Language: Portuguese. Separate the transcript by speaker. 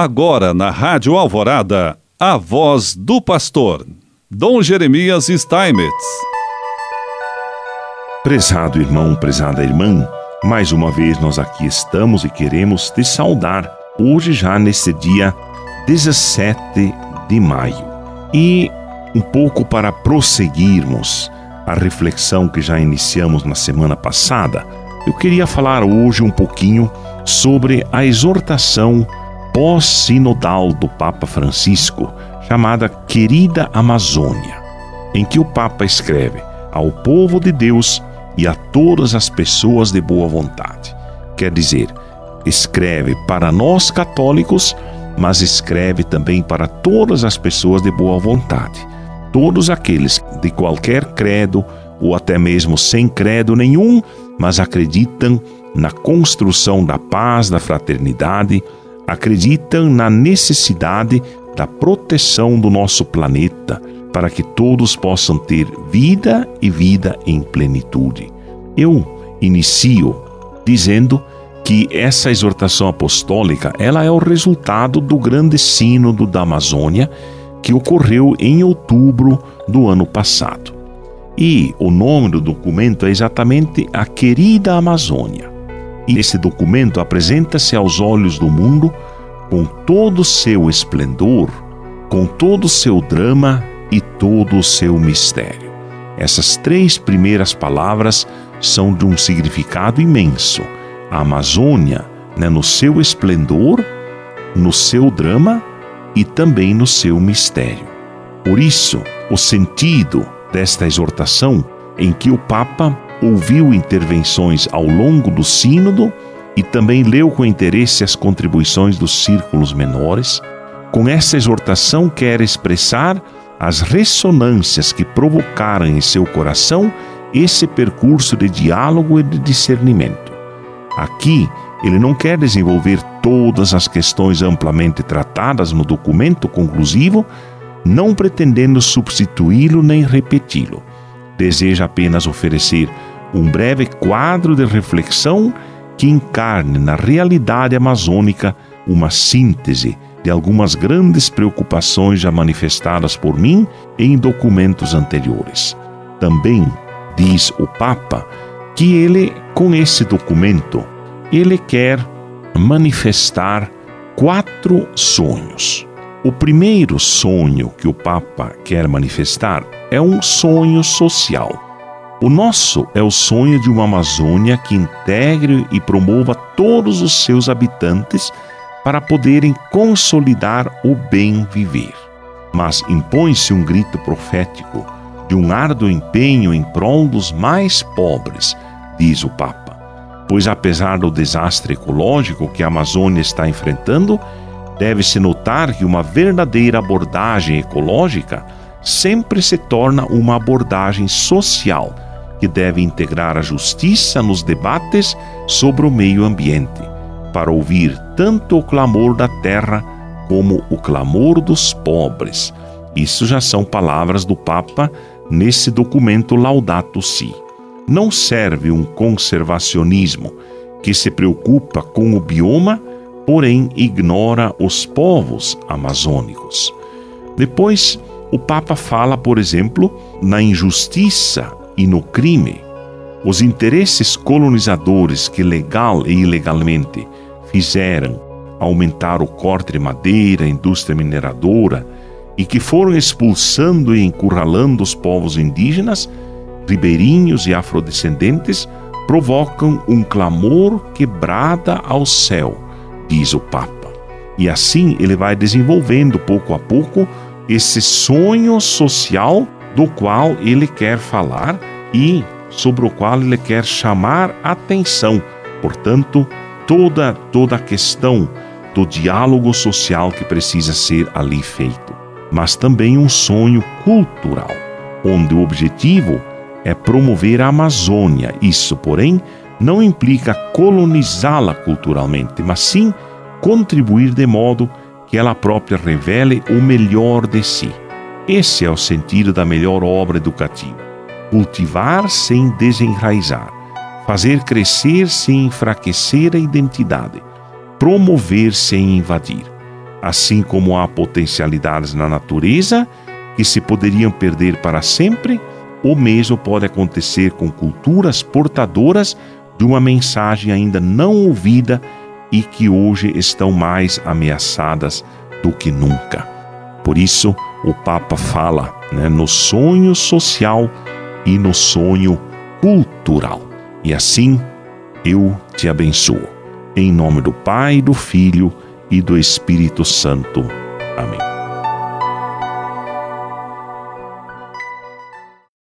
Speaker 1: Agora na Rádio Alvorada, a voz do pastor, Dom Jeremias Steinmetz.
Speaker 2: Prezado irmão, prezada irmã, mais uma vez nós aqui estamos e queremos te saudar, hoje já nesse dia 17 de maio. E um pouco para prosseguirmos a reflexão que já iniciamos na semana passada, eu queria falar hoje um pouquinho sobre a exortação pós-sinodal do Papa Francisco, chamada Querida Amazônia, em que o Papa escreve ao povo de Deus e a todas as pessoas de boa vontade. Quer dizer, escreve para nós católicos, mas escreve também para todas as pessoas de boa vontade. Todos aqueles de qualquer credo ou até mesmo sem credo nenhum, mas acreditam na construção da paz, da fraternidade, acreditam na necessidade da proteção do nosso planeta para que todos possam ter vida e vida em plenitude. Eu inicio dizendo que essa exortação apostólica, ela é o resultado do grande sínodo da Amazônia que ocorreu em outubro do ano passado. E o nome do documento é exatamente A Querida Amazônia. E esse documento apresenta-se aos olhos do mundo com todo o seu esplendor, com todo o seu drama e todo o seu mistério. Essas três primeiras palavras são de um significado imenso. A Amazônia, né, no seu esplendor, no seu drama e também no seu mistério. Por isso, o sentido desta exortação, em que o Papa ouviu intervenções ao longo do Sínodo e também leu com interesse as contribuições dos círculos menores, com essa exortação quer expressar as ressonâncias que provocaram em seu coração esse percurso de diálogo e de discernimento. Aqui, ele não quer desenvolver todas as questões amplamente tratadas no documento conclusivo, não pretendendo substituí-lo nem repeti-lo. Deseja apenas oferecer um breve quadro de reflexão que encarne na realidade amazônica uma síntese de algumas grandes preocupações já manifestadas por mim em documentos anteriores. Também diz o Papa que ele, com esse documento, ele quer manifestar quatro sonhos. O primeiro sonho que o Papa quer manifestar é um sonho social. O nosso é o sonho de uma Amazônia que integre e promova todos os seus habitantes para poderem consolidar o bem viver. Mas impõe-se um grito profético de um árduo empenho em prol dos mais pobres, diz o Papa. Pois apesar do desastre ecológico que a Amazônia está enfrentando, deve-se notar que uma verdadeira abordagem ecológica sempre se torna uma abordagem social, que deve integrar a justiça nos debates sobre o meio ambiente para ouvir tanto o clamor da terra como o clamor dos pobres. Isso já são palavras do Papa nesse documento Laudato Si. Não serve um conservacionismo que se preocupa com o bioma, porém ignora os povos amazônicos. Depois, o Papa fala, por exemplo, na injustiça e no crime. Os interesses colonizadores que legal e ilegalmente fizeram aumentar o corte de madeira, a indústria mineradora, e que foram expulsando e encurralando os povos indígenas, ribeirinhos e afrodescendentes, provocam um clamor que brada ao céu, diz o Papa. E assim ele vai desenvolvendo pouco a pouco esse sonho social do qual ele quer falar e sobre o qual ele quer chamar atenção. Portanto, toda toda a questão do diálogo social que precisa ser ali feito, mas também um sonho cultural, onde o objetivo é promover a Amazônia. Isso, porém, não implica colonizá-la culturalmente, mas sim contribuir de modo que ela própria revele o melhor de si. Esse é o sentido da melhor obra educativa: cultivar sem desenraizar fazer crescer sem enfraquecer a identidade, promover sem invadir. Assim como há potencialidades na natureza que se poderiam perder para sempre, o mesmo pode acontecer com culturas portadoras de uma mensagem ainda não ouvida e que hoje estão mais ameaçadas do que nunca. Por isso, o Papa fala né, no sonho social e no sonho cultural. E assim, eu te abençoo. Em nome do Pai, do Filho e do Espírito Santo. Amém.